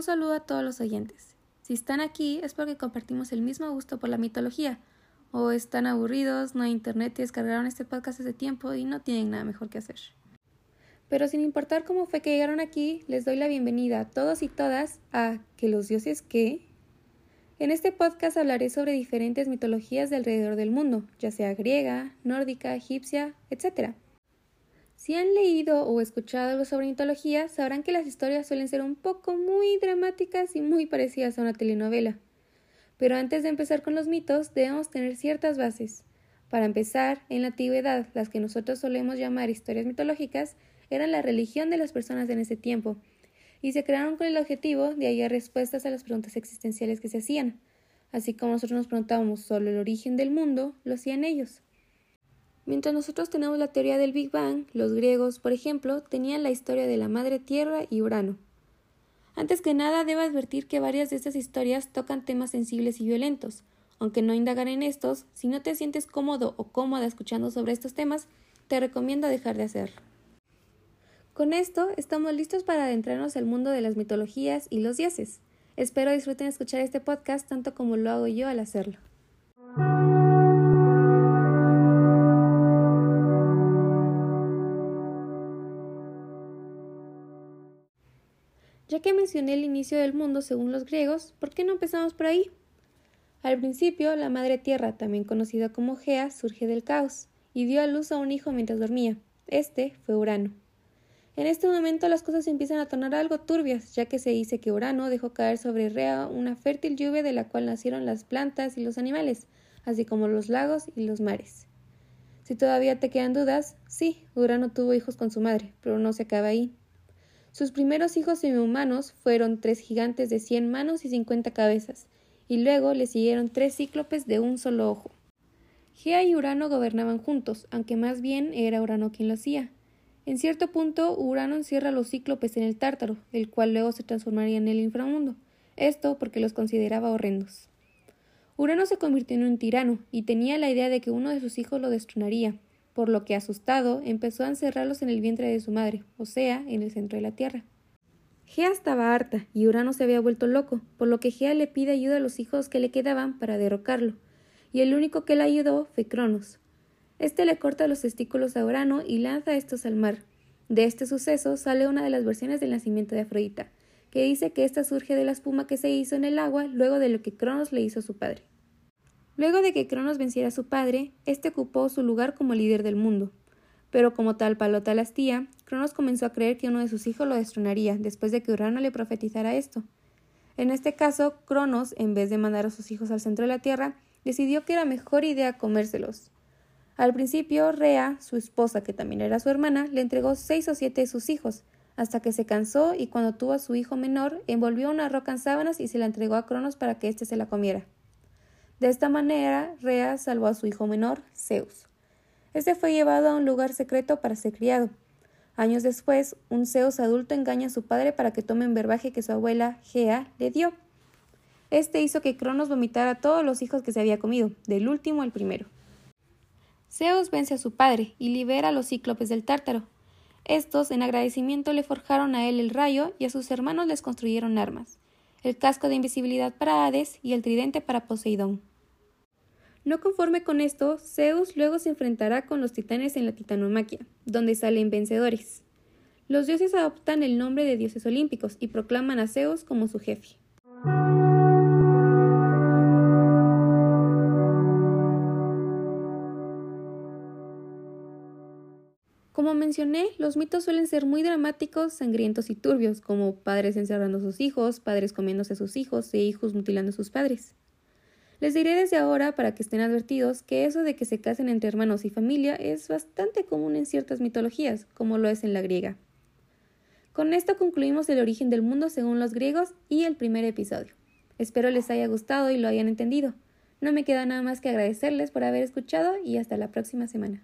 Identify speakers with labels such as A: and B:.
A: Un saludo a todos los oyentes. Si están aquí es porque compartimos el mismo gusto por la mitología, o están aburridos, no hay internet y descargaron este podcast hace tiempo y no tienen nada mejor que hacer. Pero sin importar cómo fue que llegaron aquí, les doy la bienvenida a todos y todas a Que los dioses qué. En este podcast hablaré sobre diferentes mitologías de alrededor del mundo, ya sea griega, nórdica, egipcia, etc. Si han leído o escuchado algo sobre mitología, sabrán que las historias suelen ser un poco muy dramáticas y muy parecidas a una telenovela. Pero antes de empezar con los mitos, debemos tener ciertas bases. Para empezar, en la antigüedad, las que nosotros solemos llamar historias mitológicas eran la religión de las personas en ese tiempo, y se crearon con el objetivo de hallar respuestas a las preguntas existenciales que se hacían. Así como nosotros nos preguntábamos sobre el origen del mundo, lo hacían ellos. Mientras nosotros tenemos la teoría del Big Bang, los griegos, por ejemplo, tenían la historia de la Madre Tierra y Urano. Antes que nada, debo advertir que varias de estas historias tocan temas sensibles y violentos. Aunque no indagar en estos, si no te sientes cómodo o cómoda escuchando sobre estos temas, te recomiendo dejar de hacerlo. Con esto, estamos listos para adentrarnos al mundo de las mitologías y los dioses. Espero disfruten escuchar este podcast tanto como lo hago yo al hacerlo. Que mencioné el inicio del mundo según los griegos, ¿por qué no empezamos por ahí? Al principio, la madre tierra, también conocida como Gea, surge del caos y dio a luz a un hijo mientras dormía. Este fue Urano. En este momento las cosas empiezan a tornar algo turbias, ya que se dice que Urano dejó caer sobre Rea una fértil lluvia de la cual nacieron las plantas y los animales, así como los lagos y los mares. Si todavía te quedan dudas, sí, Urano tuvo hijos con su madre, pero no se acaba ahí. Sus primeros hijos semihumanos fueron tres gigantes de cien manos y cincuenta cabezas, y luego le siguieron tres cíclopes de un solo ojo. Gea y Urano gobernaban juntos, aunque más bien era Urano quien lo hacía. En cierto punto, Urano encierra a los cíclopes en el Tártaro, el cual luego se transformaría en el inframundo. Esto porque los consideraba horrendos. Urano se convirtió en un tirano y tenía la idea de que uno de sus hijos lo destronaría, por lo que asustado empezó a encerrarlos en el vientre de su madre, o sea, en el centro de la Tierra. Gea estaba harta y Urano se había vuelto loco, por lo que Gea le pide ayuda a los hijos que le quedaban para derrocarlo, y el único que le ayudó fue Cronos. Este le corta los testículos a Urano y lanza estos al mar. De este suceso sale una de las versiones del nacimiento de Afrodita, que dice que ésta surge de la espuma que se hizo en el agua luego de lo que Cronos le hizo a su padre. Luego de que Cronos venciera a su padre, éste ocupó su lugar como líder del mundo. Pero como tal palota la tía, Cronos comenzó a creer que uno de sus hijos lo destronaría después de que Urano le profetizara esto. En este caso, Cronos, en vez de mandar a sus hijos al centro de la Tierra, decidió que era mejor idea comérselos. Al principio, Rea, su esposa, que también era su hermana, le entregó seis o siete de sus hijos, hasta que se cansó y cuando tuvo a su hijo menor, envolvió una roca en sábanas y se la entregó a Cronos para que éste se la comiera. De esta manera, Rea salvó a su hijo menor, Zeus. Este fue llevado a un lugar secreto para ser criado. Años después, un Zeus adulto engaña a su padre para que tome un verbaje que su abuela, Gea, le dio. Este hizo que Cronos vomitara a todos los hijos que se había comido, del último al primero. Zeus vence a su padre y libera a los cíclopes del Tártaro. Estos, en agradecimiento, le forjaron a él el rayo y a sus hermanos les construyeron armas, el casco de invisibilidad para Hades y el tridente para Poseidón. No conforme con esto, Zeus luego se enfrentará con los titanes en la titanomaquia, donde salen vencedores. Los dioses adoptan el nombre de dioses olímpicos y proclaman a Zeus como su jefe. Como mencioné, los mitos suelen ser muy dramáticos, sangrientos y turbios, como padres encerrando a sus hijos, padres comiéndose a sus hijos e hijos mutilando a sus padres. Les diré desde ahora, para que estén advertidos, que eso de que se casen entre hermanos y familia es bastante común en ciertas mitologías, como lo es en la griega. Con esto concluimos el origen del mundo según los griegos y el primer episodio. Espero les haya gustado y lo hayan entendido. No me queda nada más que agradecerles por haber escuchado y hasta la próxima semana.